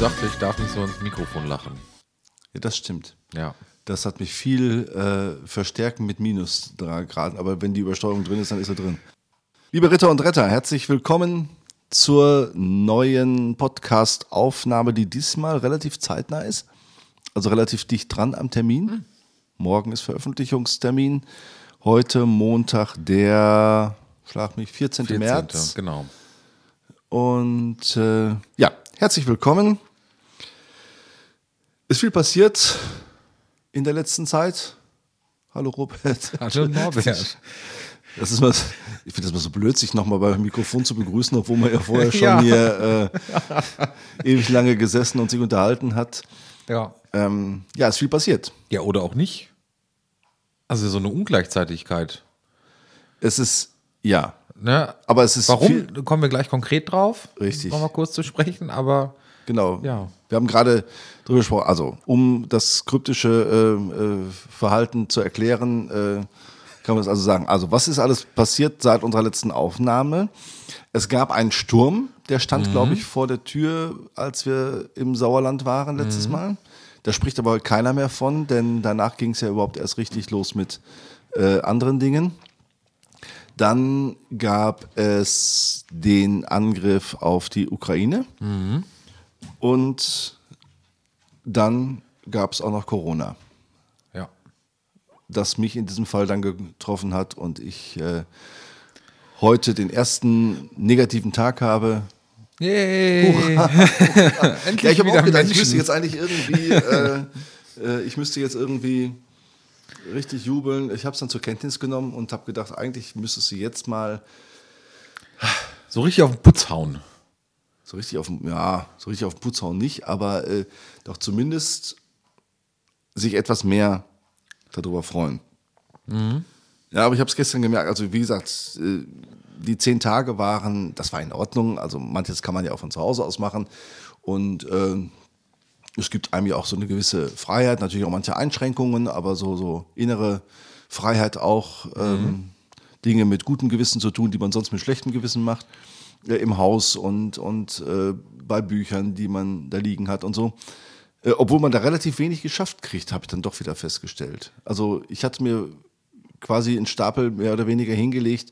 sagte, ich darf nicht so ins Mikrofon lachen. Ja, das stimmt. Ja. Das hat mich viel äh, verstärken mit Minus Grad, aber wenn die Übersteuerung drin ist, dann ist er drin. Liebe Ritter und Retter, herzlich willkommen zur neuen Podcast-Aufnahme, die diesmal relativ zeitnah ist. Also relativ dicht dran am Termin. Morgen ist Veröffentlichungstermin. Heute Montag, der, schlag mich, 14. 14. März. Genau. Und äh, ja, herzlich willkommen. Ist viel passiert in der letzten Zeit. Hallo Robert. Hallo Norbert. Das ist was, ich finde das mal so blöd, sich nochmal beim Mikrofon zu begrüßen, obwohl man ja vorher schon Ja. hier äh, ewig lange gesessen und sich unterhalten hat. Ja. Ähm, ja, ist viel passiert. Ja, oder auch nicht. Also so eine Ungleichzeitigkeit. Es ist, ja, Ne? aber es ist Warum? viel, kommen wir gleich konkret drauf. Richtig. Nochmal kurz zu sprechen, aber Genau. Ja. Wir haben gerade drüber gesprochen, also um das kryptische äh, äh, Verhalten zu erklären, äh, kann man das also sagen. Also was ist alles passiert seit unserer letzten Aufnahme? Es gab einen Sturm, der stand, glaube ich, vor der Tür, als wir im Sauerland waren letztes Mal. Da spricht aber heute keiner mehr von, denn danach ging es ja überhaupt erst richtig los mit äh, anderen Dingen. Dann gab es den Angriff auf die Ukraine. Und dann gab es auch noch Corona, ja. das mich in diesem Fall dann getroffen hat und ich äh, heute den ersten negativen Tag habe. Yay! Endlich Ja, ich habe auch gedacht, ich müsste jetzt eigentlich irgendwie, äh, äh, ich müsste jetzt irgendwie richtig jubeln. Ich habe es dann zur Kenntnis genommen und habe gedacht, eigentlich müsstest du jetzt mal so richtig auf den Putz hauen. So richtig auf, ja, so richtig auf den Putz hauen nicht, aber äh, doch zumindest sich etwas mehr darüber freuen. Ja, aber ich habe es gestern gemerkt, also wie gesagt, äh, die zehn Tage waren, das war in Ordnung, also manches kann man ja auch von zu Hause aus machen. Und äh, es gibt einem ja auch so eine gewisse Freiheit, natürlich auch manche Einschränkungen, aber so, so innere Freiheit auch, ähm, Dinge mit gutem Gewissen zu tun, die man sonst mit schlechtem Gewissen macht, äh, im Haus und, und äh, bei Büchern, die man da liegen hat und so. Äh, obwohl man da relativ wenig geschafft kriegt, habe ich dann doch wieder festgestellt. Also ich hatte mir quasi einen Stapel mehr oder weniger hingelegt,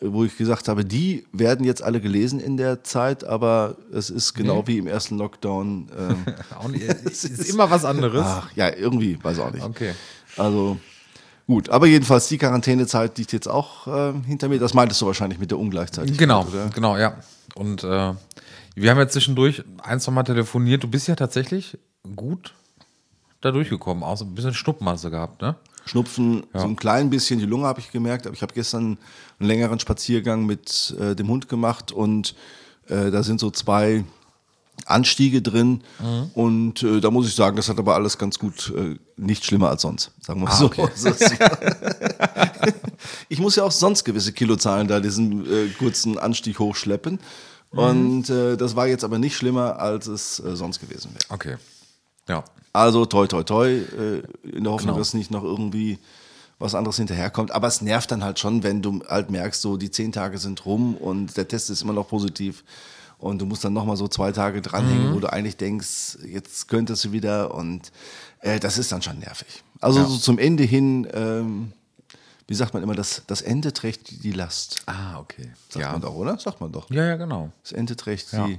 äh, wo ich gesagt habe, die werden jetzt alle gelesen in der Zeit, aber es ist genau wie im ersten Lockdown. ähm, Auch nicht, ist, ist immer was anderes. Ach, ja, irgendwie, weiß auch nicht. Okay. Also gut, aber jedenfalls die Quarantänezeit liegt jetzt auch äh, hinter mir. Das meintest du wahrscheinlich mit der Ungleichzeitigkeit. Genau, Oder? genau, ja. Und äh, wir haben jetzt zwischendurch ein, zwei Mal telefoniert. Du bist ja tatsächlich gut da durchgekommen. So ein bisschen Schnuppenmasse gehabt, ne? Schnupfen, so ein klein bisschen, die Lunge habe ich gemerkt, aber ich habe gestern einen längeren Spaziergang mit äh, dem Hund gemacht und äh, da sind so zwei Anstiege drin und äh, da muss ich sagen, das hat aber alles ganz gut, äh, nicht schlimmer als sonst, sagen wir mal so. Ist- ich muss ja auch sonst gewisse Kilozahlen da diesen äh, kurzen Anstieg hochschleppen und äh, das war jetzt aber nicht schlimmer, als es äh, sonst gewesen wäre. Okay. Ja. Also toi toi toi, äh, in der Hoffnung, Genau. dass nicht noch irgendwie was anderes hinterherkommt. Aber es nervt dann halt schon, wenn du halt merkst, so die zehn Tage sind rum und der Test ist immer noch positiv und du musst dann nochmal so zwei Tage dranhängen, Mhm. wo du eigentlich denkst, jetzt könntest du wieder und äh, das ist dann schon nervig. Also Ja. so zum Ende hin, ähm, wie sagt man immer, das, das Ende trägt die Last. Ah, okay. Sagt ja. man doch, oder? Sagt man doch. ja, ja, genau. Das Ende trägt Ja. die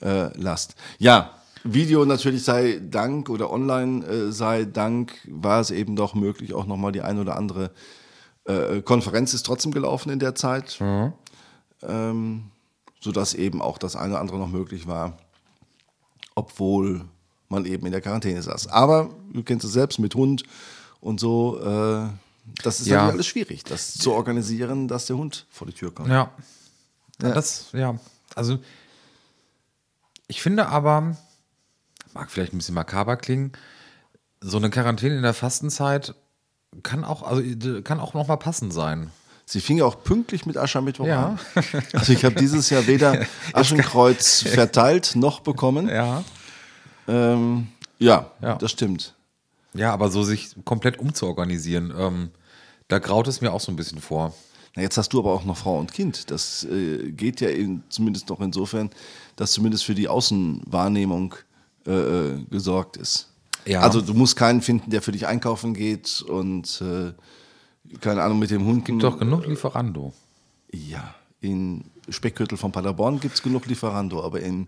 äh, Last. Ja, Video natürlich sei Dank oder online äh, sei Dank, war es eben doch möglich, auch nochmal die ein oder andere äh, Konferenz ist trotzdem gelaufen in der Zeit, ähm, sodass eben auch das eine oder andere noch möglich war, obwohl man eben in der Quarantäne saß. Aber du kennst es selbst mit Hund und so, äh, das ist Ja. natürlich alles schwierig, das zu organisieren, dass der Hund vor die Tür kommt. Ja. ja. Das, ja. Also, ich finde aber, mag vielleicht ein bisschen makaber klingen, so eine Quarantäne in der Fastenzeit kann auch, also kann auch noch mal passend sein. Sie fing ja auch pünktlich mit Aschermittwoch Ja. an. Also ich habe dieses Jahr weder Aschenkreuz verteilt noch bekommen. Ja. Ähm, ja, Ja. das stimmt. Ja, aber so sich komplett umzuorganisieren, ähm, da graut es mir auch so ein bisschen vor. Na, jetzt hast du aber auch noch Frau und Kind. Das äh, geht ja in, zumindest noch insofern, dass zumindest für die Außenwahrnehmung äh, äh, gesorgt ist. Ja. Also du musst keinen finden, der für dich einkaufen geht und äh, keine Ahnung mit dem Hund. Gibt doch genug Lieferando. Ja, in Speckgürtel von Paderborn gibt es genug Lieferando, aber in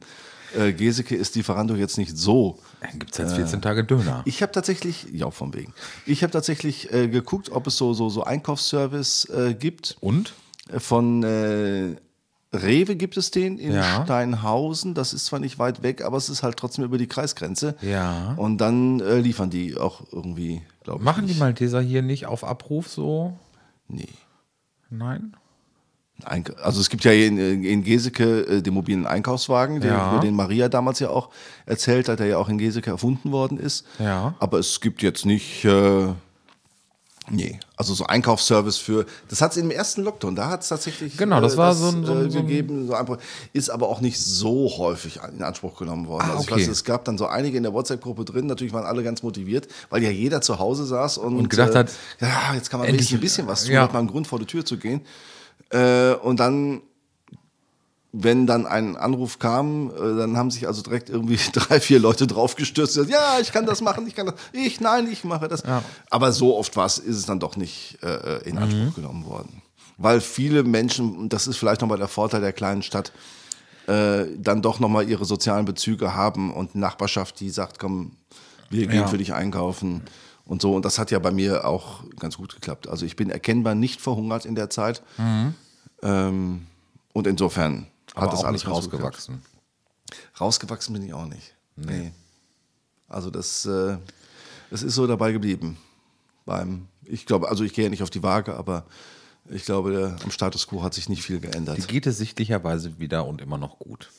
äh, Geseke ist Lieferando jetzt nicht so. Dann gibt es jetzt 14 Tage Döner. Ich habe tatsächlich, ja, vom wegen. Ich habe tatsächlich äh, geguckt, ob es so, so, so Einkaufsservice äh, gibt. Und? Äh, Von äh, Rewe gibt es den in Ja. Steinhausen. Das ist zwar nicht weit weg, aber es ist halt trotzdem über die Kreisgrenze. Ja. Und dann äh, liefern die auch irgendwie, glaube ich. Machen die. Malteser hier nicht auf Abruf so? Nee. Nein? Also es gibt ja in, in Geseke äh, den mobilen Einkaufswagen, den, Ja. über den Maria damals ja auch erzählt hat, der ja auch in Geseke erfunden worden ist. Ja. Aber es gibt jetzt nicht, äh, nee, also so Einkaufsservice für, das hat es im ersten Lockdown, da hat es tatsächlich Genau, das äh, war so ein- so ein- äh, so ein- gegeben, so ein, ist aber auch nicht so häufig in Anspruch genommen worden. Ah, also ich okay. weiß, es gab dann so einige in der WhatsApp-Gruppe drin, natürlich waren alle ganz motiviert, weil ja jeder zu Hause saß und, Und gedacht äh, hat, ja, jetzt kann man endlich- ein bisschen was tun, ja. hat man einen Grund vor die Tür zu gehen. Äh, und dann wenn dann ein Anruf kam, äh, dann haben sich also direkt irgendwie drei, vier Leute draufgestürzt. gesagt, Ja, ich kann das machen, ich kann das. Ich, nein, ich mache das. Ja. Aber so oft war es, ist es dann doch nicht äh, in Anspruch Mhm. genommen worden. Weil viele Menschen, und das ist vielleicht nochmal der Vorteil der kleinen Stadt, äh, dann doch nochmal ihre sozialen Bezüge haben und Nachbarschaft, die sagt, komm, wir gehen Ja. für dich einkaufen und so. Und das hat ja bei mir auch ganz gut geklappt. Also ich bin erkennbar nicht verhungert in der Zeit. Ähm, und insofern Mhm. Aber hat das auch alles rausgewachsen. Rausgewachsen bin ich auch nicht. Nee. Also das, äh, das ist so dabei geblieben. Beim, ich glaube, also ich gehe ja nicht auf die Waage, aber ich glaube, der, am Status quo hat sich nicht viel geändert. Die geht es sichtlicherweise wieder und immer noch gut.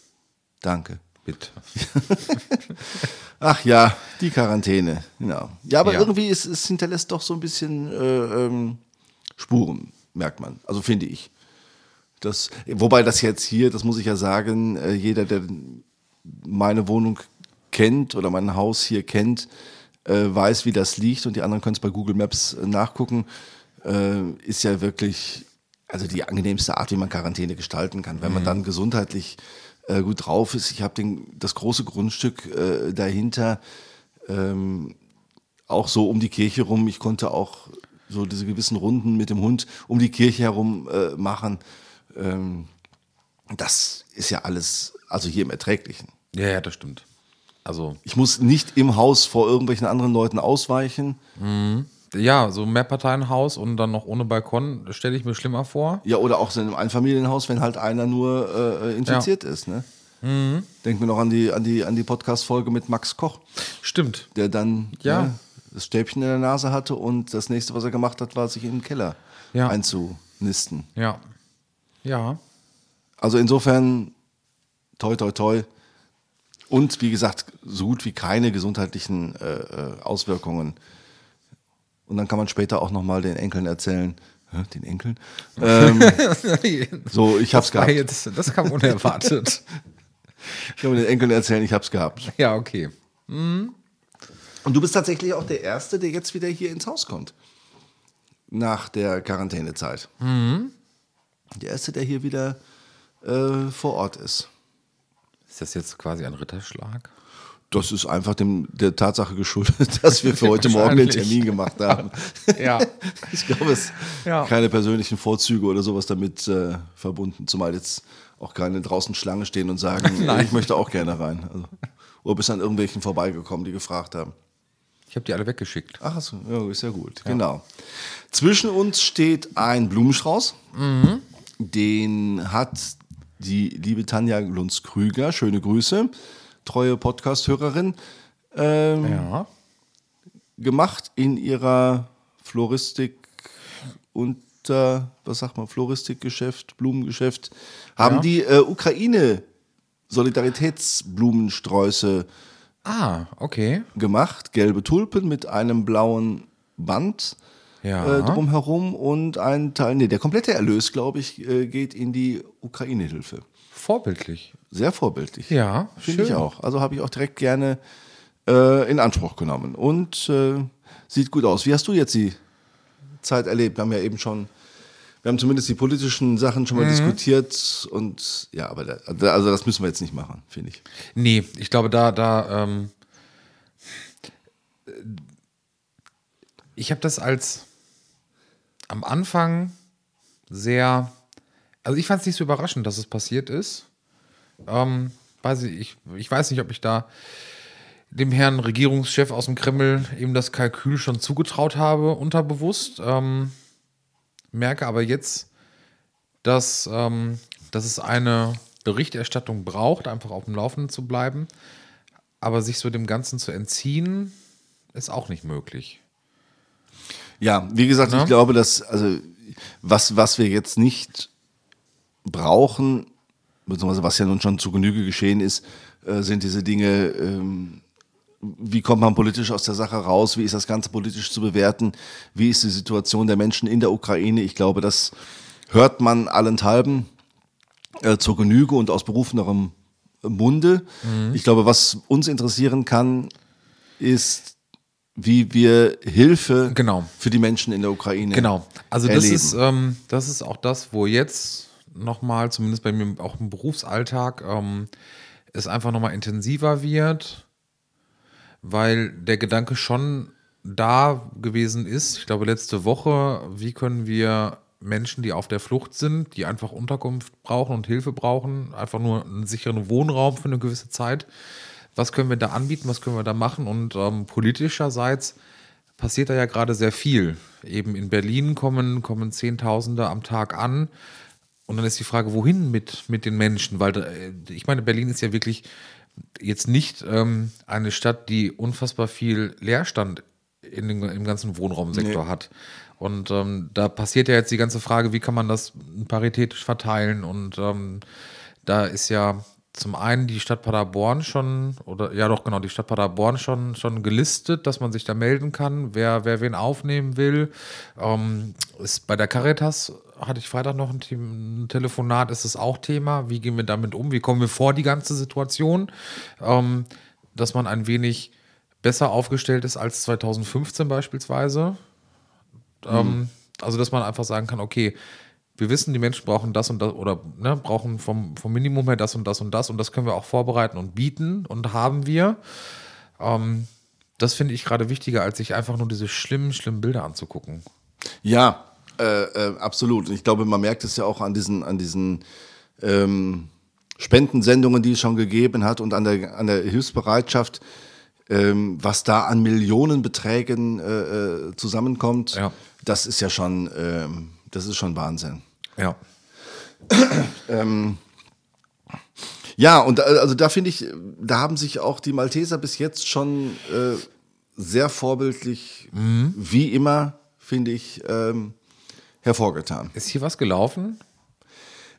Danke. Bitte. Ach ja, die Quarantäne. Genau. Ja, aber Ja. irgendwie ist, es hinterlässt doch so ein bisschen äh, ähm, Spuren, merkt man. Also finde ich. Das, wobei das jetzt hier, das muss ich ja sagen, äh, jeder, der meine Wohnung kennt oder mein Haus hier kennt, äh, weiß, wie das liegt und die anderen können es bei Google Maps äh, nachgucken, ist ja wirklich also die angenehmste Art, wie man Quarantäne gestalten kann. Wenn man dann gesundheitlich gut drauf ist. Ich habe das große Grundstück dahinter ähm, auch so um die Kirche rum. Ich konnte auch so diese gewissen Runden mit dem Hund um die Kirche herum machen. Ähm, das ist ja alles, also hier im Erträglichen. Ja, ja, das stimmt. Also, Ich muss nicht im Haus vor irgendwelchen anderen Leuten ausweichen. ja, so ein Mehrparteienhaus und dann noch ohne Balkon stelle ich mir schlimmer vor. Ja, oder auch so in einem Einfamilienhaus, wenn halt einer nur äh, infiziert ist. Ne? Denk mir noch an die, an die, an die Podcast-Folge mit Max Koch, Stimmt. der dann Ja. ne, das Stäbchen in der Nase hatte und das nächste, was er gemacht hat, war, sich in den Keller Ja. einzunisten. Ja. Ja. Also insofern, toi, toi, toi. Und wie gesagt, so gut wie keine gesundheitlichen äh, äh, Auswirkungen. Und dann kann man später auch nochmal den Enkeln erzählen. Hä, den Enkeln? Ähm, so, ich hab's War gehabt. jetzt, das kam unerwartet. Ich kann den Enkeln erzählen, ich hab's gehabt. ja, okay. Und du bist tatsächlich auch der Erste, der jetzt wieder hier ins Haus kommt. Nach der Quarantänezeit. Der Erste, der hier wieder äh, vor Ort ist. Ist das jetzt quasi ein Ritterschlag? Das ist einfach dem, der Tatsache geschuldet, dass wir für heute Morgen den. Termin gemacht haben. Ja. Ich glaube, es Ja. keine persönlichen Vorzüge oder sowas damit äh, verbunden, zumal jetzt auch keine draußen Schlange stehen und sagen, Nein. ich möchte auch gerne rein. Also, oder bist an irgendwelchen vorbeigekommen, die gefragt haben. Ich habe die alle weggeschickt. Ach so, ja, ist ja gut, genau. Zwischen uns steht ein Blumenstrauß. Den hat die liebe Tanja Lunz-Krüger, schöne Grüße, treue Podcast-Hörerin, ähm, Ja. gemacht in ihrer Floristik unter, was sagt man, Floristikgeschäft, Blumengeschäft, haben Ja. die äh, Ukraine Solidaritätsblumensträuße Ah, okay. gemacht, gelbe Tulpen mit einem blauen Band Ja. äh, drumherum und ein Teil, nee, der komplette Erlös, glaube ich, äh, geht in die Ukraine-Hilfe. Vorbildlich. Sehr vorbildlich. Ja, finde ich auch. Also habe ich auch direkt gerne äh, in Anspruch genommen und äh, sieht gut aus. Wie hast du jetzt die Zeit erlebt? Wir haben ja eben schon wir haben zumindest die politischen Sachen schon mal diskutiert und ja, aber da, also das müssen wir jetzt nicht machen, finde ich. Nee, ich glaube, da, da, ähm, ich habe das als am Anfang sehr, also ich fand es nicht so überraschend, dass es passiert ist. Ähm, weiß ich, ich, ich weiß nicht, ob ich da dem Herrn Regierungschef aus dem Kreml eben das Kalkül schon zugetraut habe, unterbewusst. Ähm, merke aber jetzt, dass, ähm, dass es eine Berichterstattung braucht, einfach auf dem Laufenden zu bleiben. Aber sich so dem Ganzen zu entziehen, ist auch nicht möglich. Ja, wie gesagt, Na? ich glaube, dass, also, was, was wir jetzt nicht brauchen, beziehungsweise was ja nun schon zu Genüge geschehen ist, äh, sind diese Dinge, ähm, wie kommt man politisch aus der Sache raus, wie ist das Ganze politisch zu bewerten, wie ist die Situation der Menschen in der Ukraine. Ich glaube, das hört man allenthalben äh, zur Genüge und aus berufenerem Munde. Ich glaube, was uns interessieren kann, ist, wie wir Hilfe Genau. für die Menschen in der Ukraine Genau. Also das erleben. ist, ähm, das ist auch das, wo jetzt nochmal, zumindest bei mir auch im Berufsalltag, ähm, es einfach nochmal intensiver wird, weil der Gedanke schon da gewesen ist, ich glaube letzte Woche, wie können wir Menschen, die auf der Flucht sind, die einfach Unterkunft brauchen und Hilfe brauchen, einfach nur einen sicheren Wohnraum für eine gewisse Zeit, was können wir da anbieten, was können wir da machen und ähm, politischerseits passiert da ja gerade sehr viel. Eben in Berlin kommen, kommen Zehntausende am Tag an. Und dann ist die Frage, wohin mit, mit den Menschen? Weil äh, ich meine, Berlin ist ja wirklich jetzt nicht ähm, eine Stadt, die unfassbar viel Leerstand in den, im ganzen Wohnraumsektor Nee. hat. Und ähm, da passiert ja jetzt die ganze Frage, wie kann man das paritätisch verteilen? Und ähm, da ist ja zum einen die Stadt Paderborn schon, oder ja doch genau, die Stadt Paderborn schon, schon gelistet, dass man sich da melden kann, wer, wer wen aufnehmen will. Ähm, ist bei der Caritas hatte ich Freitag noch ein, ein Telefonat, ist es auch Thema. Wie gehen wir damit um? Wie kommen wir vor die ganze Situation? Ähm, dass man ein wenig besser aufgestellt ist als 2015 beispielsweise. Ähm, also, dass man einfach sagen kann, okay, wir wissen, die Menschen brauchen das und das oder ne, brauchen vom, vom Minimum her das und das und das und das können wir auch vorbereiten und bieten und haben wir. Ähm, das finde ich gerade wichtiger, als sich einfach nur diese schlimmen, schlimmen Bilder anzugucken. Ja, äh, äh, absolut. Und ich glaube, man merkt es ja auch an diesen, an diesen ähm, Spendensendungen, die es schon gegeben hat und an der, an der Hilfsbereitschaft, ähm, was da an Millionenbeträgen äh, äh, zusammenkommt. Ja. Das ist ja schon, ähm, das ist schon Wahnsinn. Ja. Ja, und also da finde ich, da haben sich auch die Malteser bis jetzt schon äh, sehr vorbildlich, wie immer, finde ich, ähm, hervorgetan. Ist hier was gelaufen?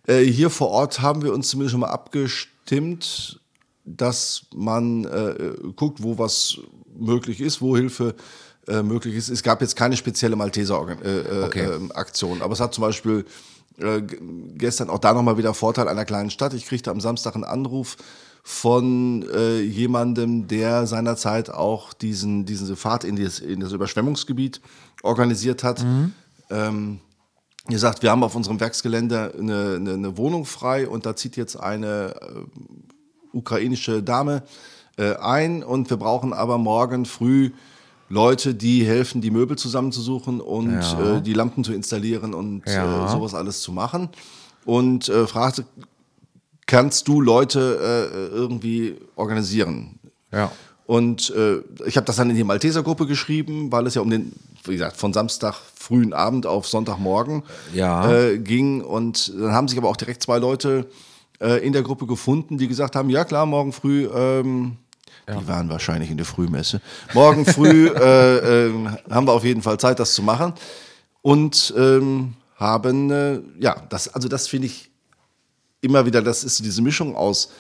Äh, hier vor Ort haben wir uns zumindest schon mal abgestimmt, dass man äh, guckt, wo was möglich ist, wo Hilfe äh, möglich ist. Es gab jetzt keine spezielle Malteser Organ äh, äh, Okay. ähm, aber es hat zum Beispiel äh, gestern auch da nochmal wieder Vorteil einer kleinen Stadt. Ich kriegte am Samstag einen Anruf von äh, jemandem, der seinerzeit auch diesen, diese Fahrt in, dieses, in das Überschwemmungsgebiet organisiert hat. Ähm, Ihr sagt, wir haben auf unserem Werksgelände eine, eine, eine Wohnung frei und da zieht jetzt eine äh, ukrainische Dame äh, ein und wir brauchen aber morgen früh Leute, die helfen, die Möbel zusammenzusuchen und Ja. äh, die Lampen zu installieren und Ja. äh, sowas alles zu machen. Und äh, fragte, kannst du Leute äh, irgendwie organisieren? Ja. Und äh, ich habe das dann in die Malteser-Gruppe geschrieben, weil es ja um den, wie gesagt, von Samstag frühen Abend auf Sonntagmorgen Ja. äh, ging. Und dann haben sich aber auch direkt zwei Leute äh, in der Gruppe gefunden, die gesagt haben, ja klar, morgen früh, ähm, die waren wahrscheinlich in der Frühmesse, morgen früh äh, äh, haben wir auf jeden Fall Zeit, das zu machen. Und ähm, haben, äh, ja, das, also das finde ich immer wieder, das ist diese Mischung aus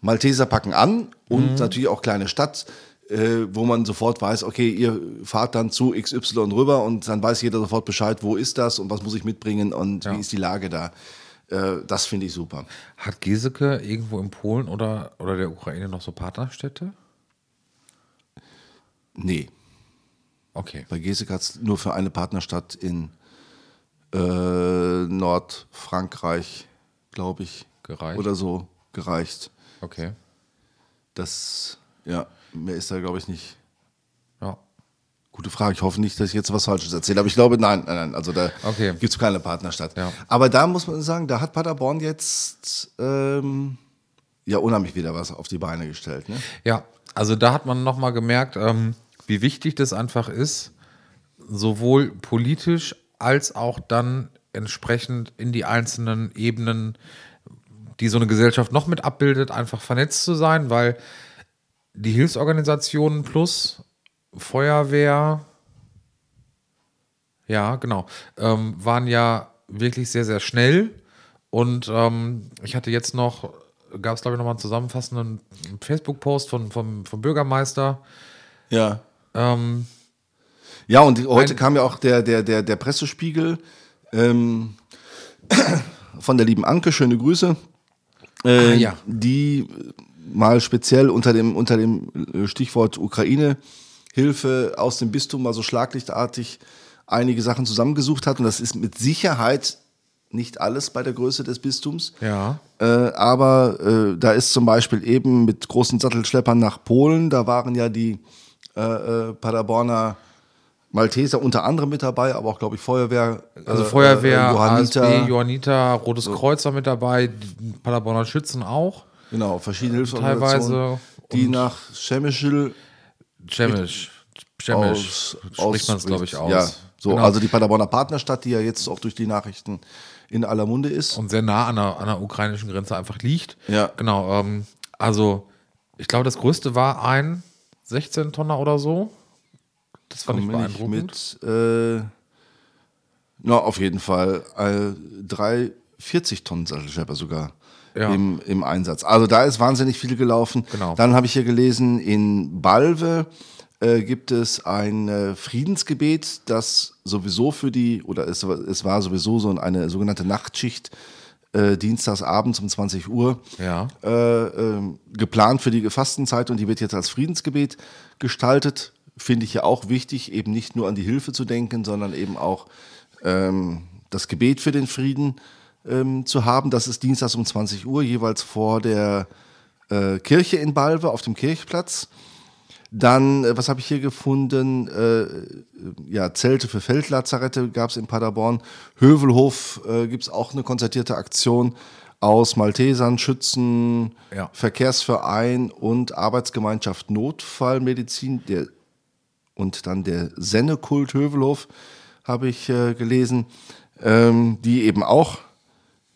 Malteser packen an und natürlich auch kleine Stadt, äh, wo man sofort weiß, okay, ihr fahrt dann zu XY rüber und dann weiß jeder sofort Bescheid, wo ist das und was muss ich mitbringen und Ja. wie ist die Lage da. Äh, das finde ich super. Hat Geseke irgendwo in Polen oder, oder der Ukraine noch so Partnerstädte? Nee, Okay. bei Gesek hat es nur für eine Partnerstadt in äh, Nordfrankreich, glaube ich, Gereicht. oder so gereicht. Okay. Das, ja, mehr ist da, glaube ich, nicht. Gute Frage. Ich hoffe nicht, dass ich jetzt was Falsches erzähle. Aber ich glaube, nein, nein, nein. Also da Okay. gibt es keine Partnerstadt. Ja. Aber da muss man sagen, da hat Paderborn jetzt ähm, ja unheimlich wieder was auf die Beine gestellt. Ne? Ja, also da hat man nochmal gemerkt, ähm, wie wichtig das einfach ist, sowohl politisch als auch dann entsprechend in die einzelnen Ebenen, die so eine Gesellschaft noch mit abbildet, einfach vernetzt zu sein, weil die Hilfsorganisationen plus Feuerwehr, ja, genau, ähm, waren ja wirklich sehr, sehr schnell. Und ähm, ich hatte jetzt noch, gab es glaube ich nochmal einen zusammenfassenden Facebook-Post von, vom, vom Bürgermeister. Ja. Ähm, Ja, und die- heute Ein- kam ja auch der, der, der, der Pressespiegel ähm, von der lieben Anke, schöne Grüße, äh, Ah, ja. die mal speziell unter dem, unter dem äh, Stichwort Ukraine-Hilfe aus dem Bistum mal so schlaglichtartig einige Sachen zusammengesucht hat. Und das ist mit Sicherheit nicht alles bei der Größe des Bistums. ja, Äh, aber äh, da ist zum Beispiel eben mit großen Sattelschleppern nach Polen, da waren ja die äh, äh, Paderborner Malteser unter anderem mit dabei, aber auch, glaube ich, Feuerwehr. also äh, Feuerwehr, äh, Johanniter, ASB, Johanniter, Rotes Kreuz war mit dabei, die Paderborner Schützen auch, Genau, verschiedene Hilfsorganisationen, teilweise. die nach Schemischel Chemisch. Chemisch. Spricht man es, glaube ich, aus. Ja, so, Genau. also die Paderborner Partnerstadt, die ja jetzt auch durch die Nachrichten in aller Munde ist. und sehr nah an der, an der ukrainischen Grenze einfach liegt. Ja. Genau. Ähm, also, ich glaube, das größte war ein 16-Tonner oder so. Das fand Komm ich beeindruckend. mit, äh, na, auf jeden Fall, äh, drei 40 Tonnen Sattelschlepper sogar Ja. im, im Einsatz. Also da ist wahnsinnig viel gelaufen. Genau. Dann habe ich hier gelesen, in Balve äh, gibt es ein äh, Friedensgebet, das sowieso für die, oder es, war- es war sowieso so eine sogenannte Nachtschicht, äh, dienstags abends um 20 Uhr Ja. äh, ähm, geplant für die Fastenzeit und die wird jetzt als Friedensgebet gestaltet. Finde ich ja auch wichtig, eben nicht nur an die Hilfe zu denken, sondern eben auch ähm, das Gebet für den Frieden ähm, zu haben. Das ist dienstags um 20 Uhr, jeweils vor der äh, Kirche in Balve auf dem Kirchplatz. Dann, äh, was habe ich hier gefunden? Äh, ja, Zelte für Feldlazarette gab es in Paderborn. Hövelhof äh, gibt es auch eine konzertierte Aktion aus Maltesern, Schützen, Ja. Verkehrsverein und Arbeitsgemeinschaft Notfallmedizin der, und dann der Sennekult Hövelhof habe ich äh, gelesen, ähm, die eben auch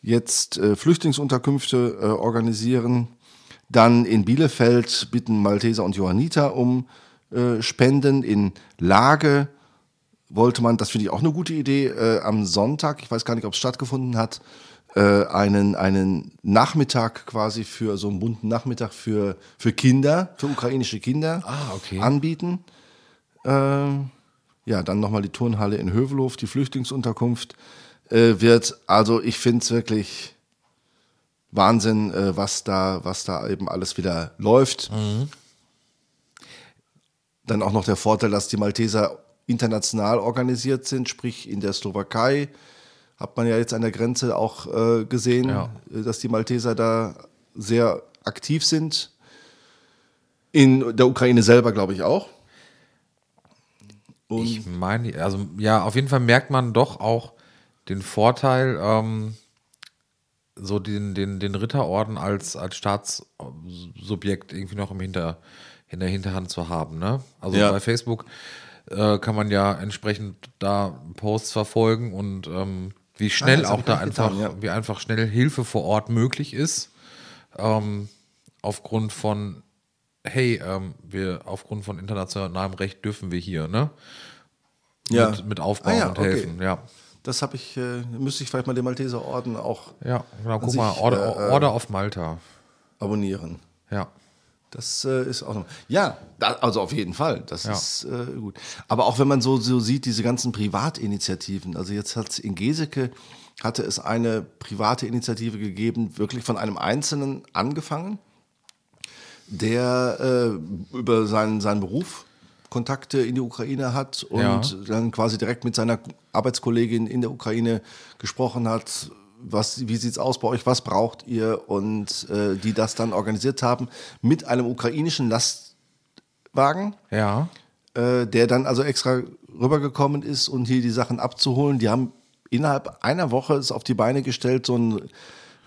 jetzt äh, Flüchtlingsunterkünfte äh, organisieren. Dann in Bielefeld bitten Malteser und Johanniter um äh, Spenden. In Lage wollte man, das finde ich auch eine gute Idee, äh, am Sonntag, ich weiß gar nicht, ob es stattgefunden hat, äh, einen, einen Nachmittag quasi für so einen bunten Nachmittag für, für Kinder, für ukrainische Kinder Ah, okay. anbieten. Ähm, ja, dann nochmal die Turnhalle in Hövelhof, die Flüchtlingsunterkunft äh, wird. Also ich finde es wirklich Wahnsinn, äh, was, da, was da eben alles wieder läuft. Dann auch noch der Vorteil, dass die Malteser international organisiert sind, sprich in der Slowakei hat man ja jetzt an der Grenze auch äh, gesehen, Ja. äh, dass die Malteser da sehr aktiv sind. In der Ukraine selber, glaube ich, auch. Und Ich meine, also ja, auf jeden Fall merkt man doch auch den Vorteil, ähm, so den, den, den Ritterorden als, als Staatssubjekt irgendwie noch im Hinter, in der Hinterhand zu haben. Ne? Also Ja. bei Facebook äh, kann man ja entsprechend da Posts verfolgen und ähm, wie schnell hab auch da einfach, getan, ja. wie einfach schnell Hilfe vor Ort möglich ist. Ähm, aufgrund von, hey, ähm, wir aufgrund von internationalem Recht dürfen wir hier, ne? Ja. Mit, mit aufbauen Ah ja, und okay. helfen, ja. Das habe ich, äh, müsste ich vielleicht mal den Malteser Orden auch Ja, genau, guck sich, mal, Order, äh, äh, Order of Malta. abonnieren. Ja. Das äh, ist auch noch. Ja, da, also auf jeden Fall. Das Ja. ist äh, gut. Aber auch wenn man so, so sieht, diese ganzen Privatinitiativen, also jetzt hat es in Geseke hatte es eine private Initiative gegeben, wirklich von einem Einzelnen angefangen, der äh, über seinen, seinen Beruf Kontakte in die Ukraine hat und Ja. dann quasi direkt mit seiner Arbeitskollegin in der Ukraine gesprochen hat. Was, wie sieht's aus bei euch? Was braucht ihr? Und äh, die das dann organisiert haben mit einem ukrainischen Lastwagen Ja. äh, der dann also extra rübergekommen ist und hier die Sachen abzuholen. Die haben innerhalb einer Woche es auf die Beine gestellt, so ein,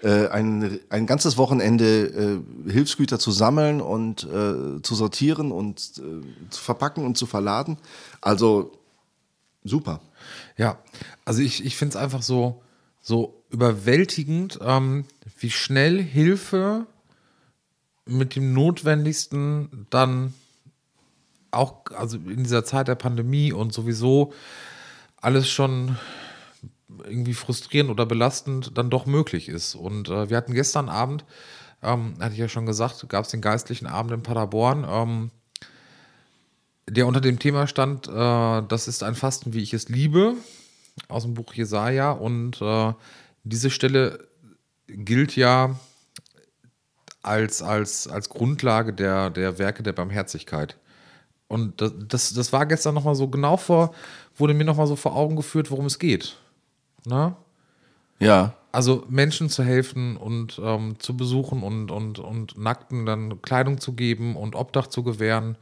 ein, ein ganzes Wochenende äh, Hilfsgüter zu sammeln und äh, zu sortieren und äh, zu verpacken und zu verladen. Also super. Ja, also ich, ich finde es einfach so, so überwältigend, ähm, wie schnell Hilfe mit dem Notwendigsten dann auch, also in dieser Zeit der Pandemie und sowieso alles schon irgendwie frustrierend oder belastend dann doch möglich ist. Und äh, wir hatten gestern Abend, ähm, hatte ich ja schon gesagt, gab es den geistlichen Abend in Paderborn. Ähm, der unter dem Thema stand, äh, das ist ein Fasten, wie ich es liebe, aus dem Buch Jesaja. Und äh, diese Stelle gilt ja als, als, als Grundlage der, der Werke der Barmherzigkeit. Und das, das, das war gestern nochmal so genau vor, wurde mir nochmal so vor Augen geführt, worum es geht. Na? Ja. Also Menschen zu helfen und ähm, zu besuchen und, und, und Nackten dann Kleidung zu geben und Obdach zu gewähren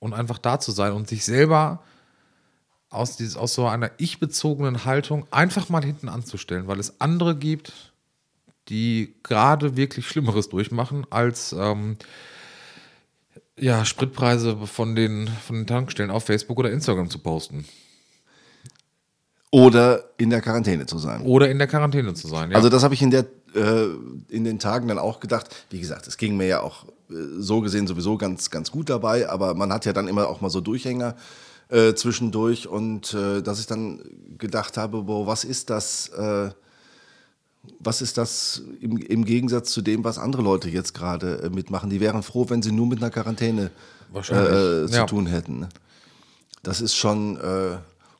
und einfach da zu sein und sich selber aus, dieses, aus so einer ich-bezogenen Haltung einfach mal hinten anzustellen, weil es andere gibt, die gerade wirklich Schlimmeres durchmachen, als ähm, ja, Spritpreise von den, von den Tankstellen auf Facebook oder Instagram zu posten. Oder in der Quarantäne zu sein. Oder in der Quarantäne zu sein. Ja. Also das habe ich in, der, äh, in den Tagen dann auch gedacht. Wie gesagt, es ging mir ja auch äh, so gesehen sowieso ganz, ganz gut dabei, aber man hat ja dann immer auch mal so Durchhänger äh, zwischendurch und äh, dass ich dann gedacht habe, boah, was ist das, äh, was ist das im, im Gegensatz zu dem, was andere Leute jetzt gerade äh, mitmachen? Die wären froh, wenn sie nur mit einer Quarantäne zu ja. tun hätten. ne? Das ist schon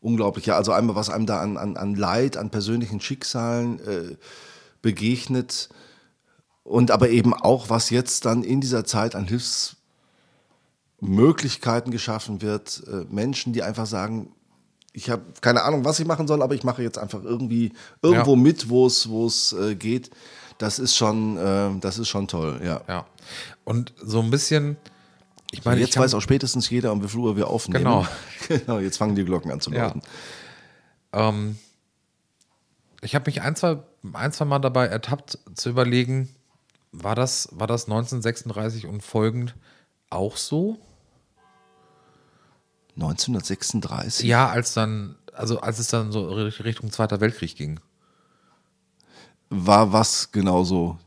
unglaublich. Ja, also einmal, was einem da an, an, an Leid, an persönlichen Schicksalen äh, begegnet und aber eben auch, was jetzt dann in dieser Zeit an Hilfsmöglichkeiten geschaffen wird. Äh, Menschen, die einfach sagen, ich habe keine Ahnung, was ich machen soll, aber ich mache jetzt einfach irgendwie irgendwo Ja. mit, wo es wo es äh, geht. Das ist schon, äh, das ist schon toll, ja. Ja. Und so ein bisschen, ich meine, jetzt ich kann- weiß auch spätestens jeder, um wie viel Uhr wir aufnehmen. Genau. genau. Jetzt fangen die Glocken an zu Ja. läuten. Ähm, ich habe mich ein zwei, ein, zwei Mal dabei ertappt zu überlegen, war das, war das 1936 und folgend auch so? 1936? Ja, als dann, also als es dann so Richtung Zweiter Weltkrieg ging. War was genauso?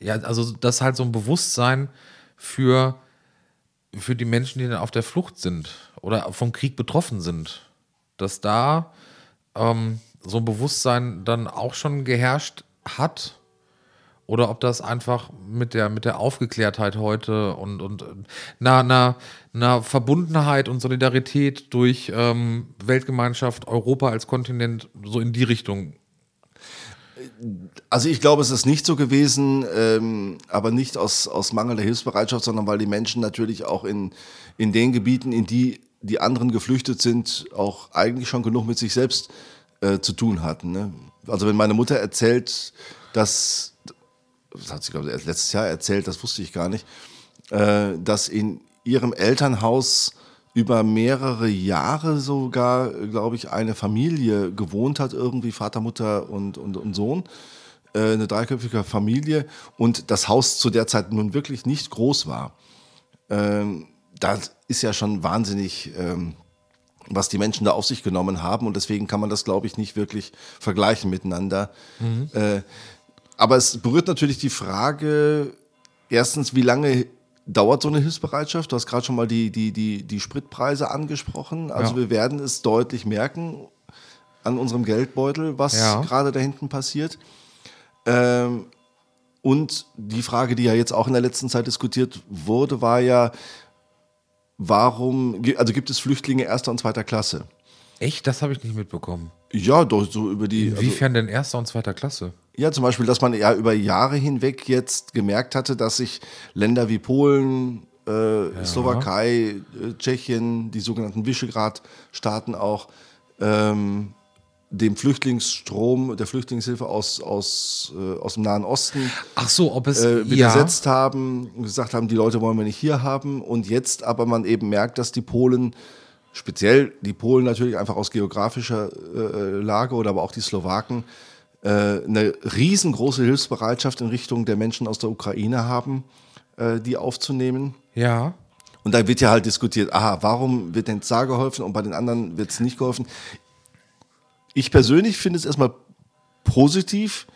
Ja, also das ist halt so ein Bewusstsein für, für die Menschen, die dann auf der Flucht sind oder vom Krieg betroffen sind. Dass da ähm, so ein Bewusstsein dann auch schon geherrscht hat. Oder ob das einfach mit der, mit der Aufgeklärtheit heute und, und einer, einer, einer Verbundenheit und Solidarität durch ähm, Weltgemeinschaft, Europa als Kontinent so in die Richtung. Also ich glaube, es ist nicht so gewesen, ähm, aber nicht aus, aus mangelnder Hilfsbereitschaft, sondern weil die Menschen natürlich auch in, in den Gebieten, in die die anderen geflüchtet sind, auch eigentlich schon genug mit sich selbst äh, zu tun hatten. Ne? Also wenn meine Mutter erzählt, dass, das hat sie glaube ich letztes Jahr erzählt, das wusste ich gar nicht, äh, dass in ihrem Elternhaus über mehrere Jahre sogar, glaube ich, eine Familie gewohnt hat, irgendwie Vater, Mutter und, und, und Sohn, äh, eine dreiköpfige Familie und das Haus zu der Zeit nun wirklich nicht groß war. Ähm, das ist ja schon wahnsinnig, ähm, was die Menschen da auf sich genommen haben und deswegen kann man das, glaube ich, nicht wirklich vergleichen miteinander. Äh, aber es berührt natürlich die Frage, erstens, wie lange dauert so eine Hilfsbereitschaft? Du hast gerade schon mal die, die, die, die Spritpreise angesprochen. Also Ja. wir werden es deutlich merken an unserem Geldbeutel, was Ja. gerade da hinten passiert. Ähm, und die Frage, die ja jetzt auch in der letzten Zeit diskutiert wurde, war ja, warum, also gibt es Flüchtlinge erster und zweiter Klasse? Echt? Das habe ich nicht mitbekommen. Ja, doch so über die. Also, Inwiefern denn erster und zweiter Klasse? Ja, zum Beispiel, dass man ja über Jahre hinweg jetzt gemerkt hatte, dass sich Länder wie Polen, äh, Slowakei, äh, Tschechien, die sogenannten Visegrad-Staaten auch, ähm, dem Flüchtlingsstrom, der Flüchtlingshilfe aus, aus, äh, aus dem Nahen Osten Ach so, ob es äh, ja. widersetzt haben, gesagt haben, die Leute wollen wir nicht hier haben. Und jetzt aber man eben merkt, dass die Polen, speziell die Polen natürlich einfach aus geografischer äh, Lage oder aber auch die Slowaken, äh, eine riesengroße Hilfsbereitschaft in Richtung der Menschen aus der Ukraine haben, äh, die aufzunehmen. Ja. Und da wird ja halt diskutiert, aha, warum wird denn da geholfen und bei den anderen wird es nicht geholfen. Ich persönlich finde es erstmal positiv,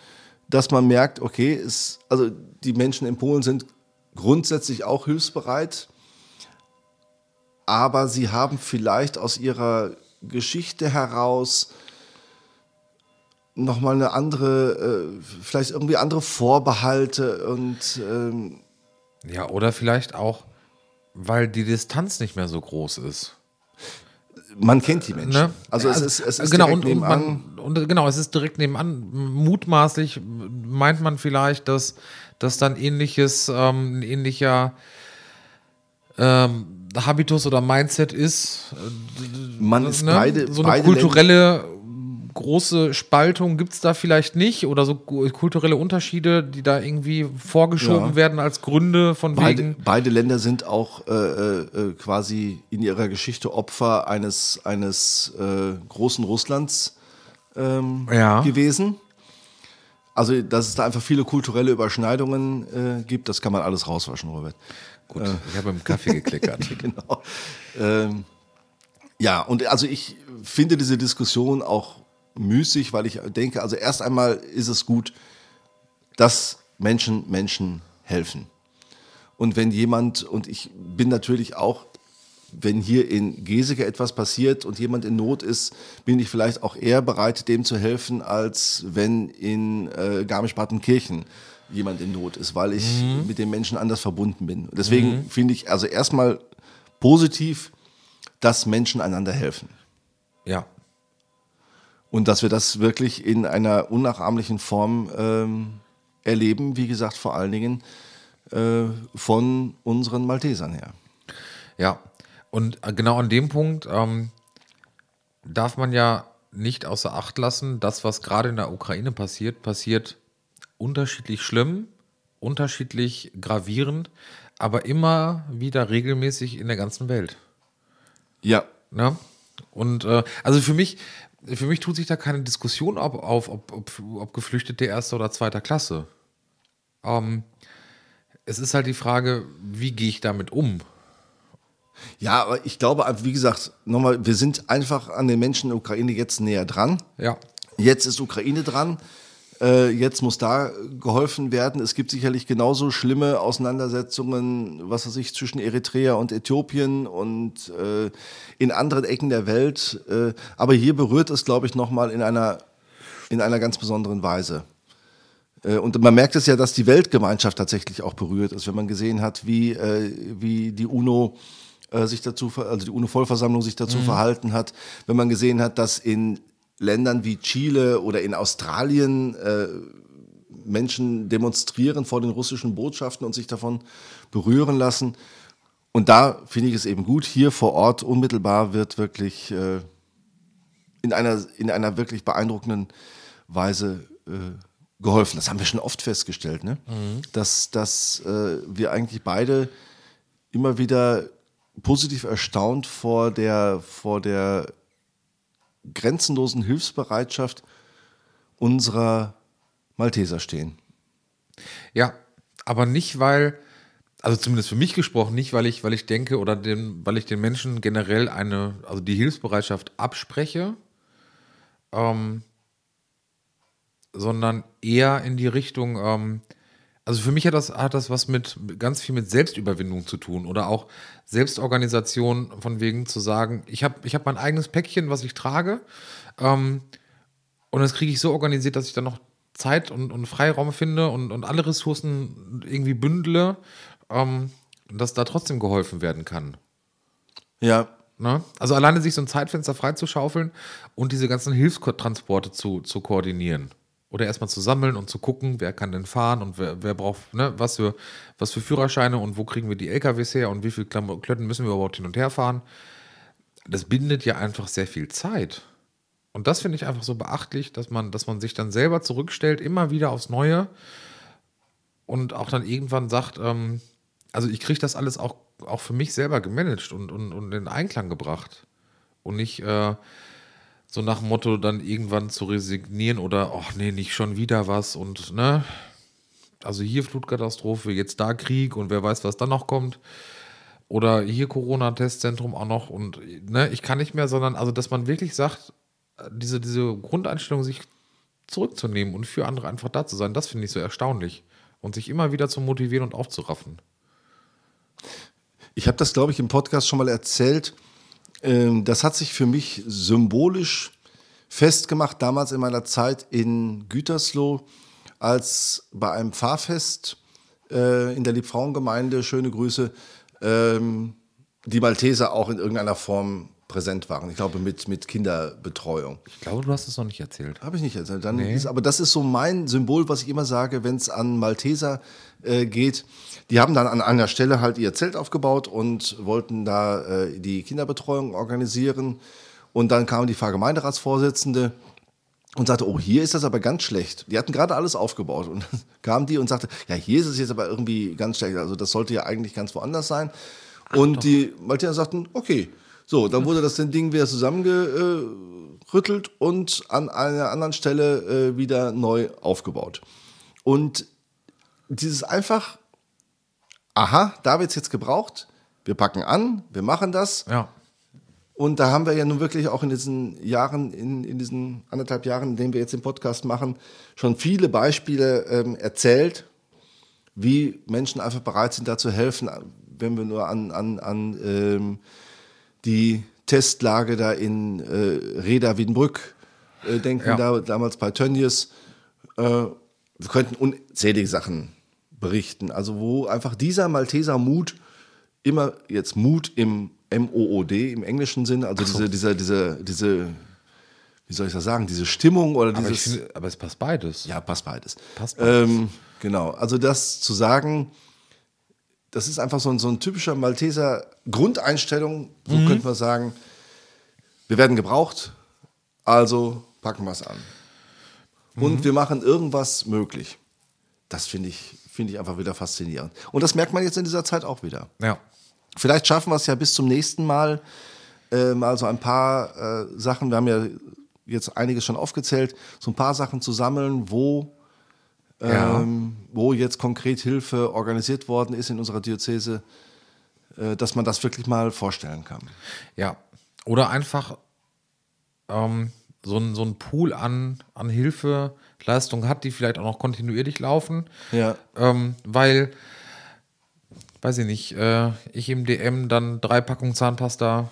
dass man merkt, okay, es, also die Menschen in Polen sind grundsätzlich auch hilfsbereit, aber sie haben vielleicht aus ihrer Geschichte heraus nochmal eine andere, äh, vielleicht irgendwie andere Vorbehalte und ähm, Ja, oder vielleicht auch, weil die Distanz nicht mehr so groß ist. man kennt die Menschen. Ne? Also, es ist, es ist genau, direkt und, nebenan. man, und genau, es ist direkt nebenan. Mutmaßlich meint man vielleicht, dass, dass dann ähnliches, ähm, ein ähnlicher ähm, Habitus oder Mindset ist. Man ist ne? beide, so eine beide kulturelle große Spaltung gibt es da vielleicht nicht oder so ku- kulturelle Unterschiede, die da irgendwie vorgeschoben Ja. werden als Gründe von Beide, wegen. beide Länder sind auch äh, äh, quasi in ihrer Geschichte Opfer eines, eines äh, großen Russlands ähm, Ja. gewesen. Also, dass es da einfach viele kulturelle Überschneidungen äh, gibt, das kann man alles rauswaschen, Robert. Gut, ich habe im Kaffee geklickert. genau. Ähm, ja, und also ich finde diese Diskussion auch müßig, weil ich denke, also erst einmal ist es gut, dass Menschen Menschen helfen. Und wenn jemand, und ich bin natürlich auch, wenn hier in Geseke etwas passiert und jemand in Not ist, bin ich vielleicht auch eher bereit, dem zu helfen, als wenn in äh, Garmisch-Partenkirchen jemand in Not ist, weil ich mit den Menschen anders verbunden bin. Deswegen finde ich also erstmal positiv, dass Menschen einander helfen. Ja, Und dass wir das wirklich in einer unnachahmlichen Form ähm, erleben, wie gesagt, vor allen Dingen äh, von unseren Maltesern her. Ja, und äh, genau an dem Punkt ähm, darf man ja nicht außer Acht lassen, das, was gerade in der Ukraine passiert, passiert unterschiedlich schlimm, unterschiedlich gravierend, aber immer wieder regelmäßig in der ganzen Welt. Ja, Ne? Und äh, also für mich, für mich tut sich da keine Diskussion auf, auf ob, ob, ob Geflüchtete erster oder zweiter Klasse. Ähm, es ist halt die Frage, wie gehe ich damit um? ja, aber ich glaube, wie gesagt, nochmal, wir sind einfach an den Menschen in der Ukraine jetzt näher dran. Ja, Jetzt ist Ukraine dran. Äh, jetzt muss da geholfen werden. Es gibt sicherlich genauso schlimme Auseinandersetzungen, was weiß ich, zwischen Eritrea und Äthiopien und äh, in anderen Ecken der Welt. Äh, aber hier berührt es, glaube ich, nochmal in einer, in einer ganz besonderen Weise. Äh, Und man merkt es ja, dass die Weltgemeinschaft tatsächlich auch berührt ist, wenn man gesehen hat, wie, äh, wie die UNO äh, sich dazu, also die UNO-Vollversammlung sich dazu verhalten hat, wenn man gesehen hat, dass in Ländern wie Chile oder in Australien äh, Menschen demonstrieren vor den russischen Botschaften und sich davon berühren lassen. Und da finde ich es eben gut, hier vor Ort unmittelbar wird wirklich äh, in, einer, in einer wirklich beeindruckenden Weise äh, geholfen. Das haben wir schon oft festgestellt, ne? dass, dass äh, wir eigentlich beide immer wieder positiv erstaunt vor der, vor der grenzenlosen Hilfsbereitschaft unserer Malteser stehen. Ja, aber nicht, weil, also zumindest für mich gesprochen, nicht, weil ich, weil ich denke oder den, weil ich den Menschen generell eine, also die Hilfsbereitschaft abspreche, ähm, sondern eher in die Richtung, ähm, also für mich hat das, hat das was mit ganz viel mit Selbstüberwindung zu tun oder auch Selbstorganisation von wegen zu sagen, ich habe ich hab mein eigenes Päckchen, was ich trage, ähm, und das kriege ich so organisiert, dass ich dann noch Zeit und, und Freiraum finde und, und alle Ressourcen irgendwie bündle, ähm, dass da trotzdem geholfen werden kann. Ja, Ne? Also alleine sich so ein Zeitfenster freizuschaufeln und diese ganzen Hilfstransporte zu, zu koordinieren Oder erstmal zu sammeln und zu gucken, wer kann denn fahren und wer, wer braucht, ne, was für, was für Führerscheine und wo kriegen wir die LKWs her und wie viele Klötten müssen wir überhaupt hin und her fahren. Das bindet ja einfach sehr viel Zeit. Und das finde ich einfach so beachtlich, dass man, dass man sich dann selber zurückstellt, immer wieder aufs Neue und auch dann irgendwann sagt, ähm, also ich kriege das alles auch, auch für mich selber gemanagt und, und, und in Einklang gebracht. Und nicht äh, so nach dem Motto dann irgendwann zu resignieren oder, ach nee, nicht schon wieder was und, ne? Also hier Flutkatastrophe, jetzt da Krieg und wer weiß, was dann noch kommt. Oder hier Corona-Testzentrum auch noch und, ne, ich kann nicht mehr, sondern, also, dass man wirklich sagt, diese, diese Grundeinstellung sich zurückzunehmen und für andere einfach da zu sein, das finde ich so erstaunlich. Und sich immer wieder zu motivieren und aufzuraffen. Ich habe das, glaube ich, im Podcast schon mal erzählt. Ähm, das hat sich für mich symbolisch festgemacht, damals in meiner Zeit in Gütersloh, als bei einem Fahrfest äh, in der Liebfrauengemeinde, schöne Grüße, ähm, die Malteser auch in irgendeiner Form präsent waren. Ich glaube, mit, mit Kinderbetreuung. Ich glaube, du hast es noch nicht erzählt. Habe ich nicht erzählt. Dann nee. ist, aber das ist so mein Symbol, was ich immer sage, wenn es an Malteser äh, geht. Die haben dann an einer Stelle halt ihr Zelt aufgebaut und wollten da äh, die Kinderbetreuung organisieren. Und dann kam die Pfarrgemeinderatsvorsitzende und sagte, oh, hier ist das aber ganz schlecht. Die hatten gerade alles aufgebaut und dann kam die und sagte, ja, hier ist es jetzt aber irgendwie ganz schlecht. Also das sollte ja eigentlich ganz woanders sein. Ach, und doch. die Malteser sagten, okay, so, dann wurde das Ding wieder zusammengerüttelt und an einer anderen Stelle äh, wieder neu aufgebaut. Und dieses einfach, aha, da wird es jetzt gebraucht, wir packen an, wir machen das. Ja. Und da haben wir ja nun wirklich auch in diesen Jahren, in, in diesen anderthalb Jahren, in denen wir jetzt den Podcast machen, schon viele Beispiele ähm, erzählt, wie Menschen einfach bereit sind, da zu helfen, wenn wir nur an, an, an ähm, die Testlage da in äh, Reda Wiedenbrück äh, denken, ja. da, damals bei Tönnies. Äh, wir könnten unzählige Sachen berichten. Also wo einfach dieser Malteser Mut, immer jetzt Mut im M-O-O-D, im englischen Sinn, also so. diese, diese, diese, diese, wie soll ich das sagen, diese Stimmung oder aber dieses. Finde, aber es passt beides. Ja, passt beides. Passt beides. Ähm, genau, also das zu sagen, das ist einfach so ein, so ein typischer Malteser Grundeinstellung, so mhm. könnte man sagen, wir werden gebraucht, also packen wir es an. Und mhm. wir machen irgendwas möglich. Das finde ich, find ich einfach wieder faszinierend. Und das merkt man jetzt in dieser Zeit auch wieder. Ja. Vielleicht schaffen wir es ja bis zum nächsten Mal, äh, mal so ein paar äh, Sachen, wir haben ja jetzt einiges schon aufgezählt, so ein paar Sachen zu sammeln, wo ja. ähm, wo jetzt konkret Hilfe organisiert worden ist in unserer Diözese, äh, dass man das wirklich mal vorstellen kann. Ja, oder einfach ähm, so, ein, so ein Pool an, an Hilfeleistungen hat, die vielleicht auch noch kontinuierlich laufen. Ja. Ähm, weil, weiß ich nicht, äh, ich im DM dann drei Packungen Zahnpasta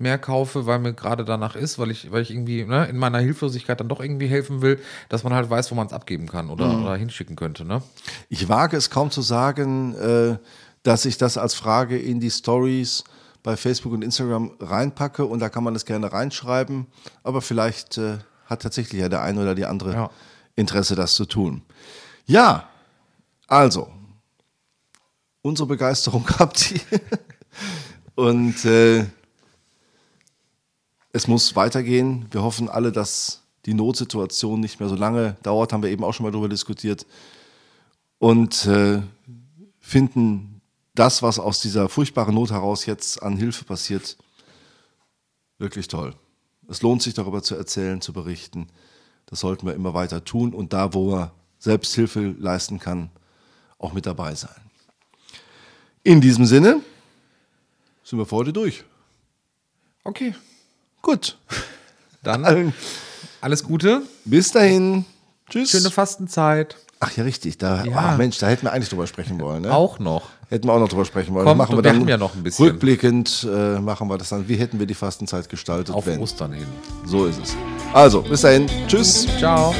mehr kaufe, weil mir gerade danach ist, weil ich, weil ich irgendwie ne, in meiner Hilflosigkeit dann doch irgendwie helfen will, dass man halt weiß, wo man es abgeben kann oder, mhm. oder hinschicken könnte. Ne? Ich wage es kaum zu sagen, äh, dass ich das als Frage in die Stories bei Facebook und Instagram reinpacke und da kann man das gerne reinschreiben, aber vielleicht äh, hat tatsächlich ja der eine oder die andere ja. Interesse, das zu tun. Ja, also, unsere Begeisterung habt ihr. und äh, es muss weitergehen. Wir hoffen alle, dass die Notsituation nicht mehr so lange dauert, haben wir eben auch schon mal darüber diskutiert. Und äh, finden das, was aus dieser furchtbaren Not heraus jetzt an Hilfe passiert, wirklich toll. Es lohnt sich darüber zu erzählen, zu berichten. Das sollten wir immer weiter tun und da, wo er Selbsthilfe leisten kann, auch mit dabei sein. In diesem Sinne sind wir für heute durch. Okay. Gut. Dann alles Gute. Bis dahin. Tschüss. Schöne Fastenzeit. Ach ja, richtig. Da, ja. Oh, Mensch, da hätten wir eigentlich drüber sprechen wollen. Ne? Auch noch. Hätten wir auch noch drüber sprechen wollen. Komm, machen wir dann ja noch ein bisschen. Rückblickend äh, machen wir das dann. Wie hätten wir die Fastenzeit gestaltet? Auf wenn? Ostern hin. So ist es. Also, bis dahin. Tschüss. Ciao.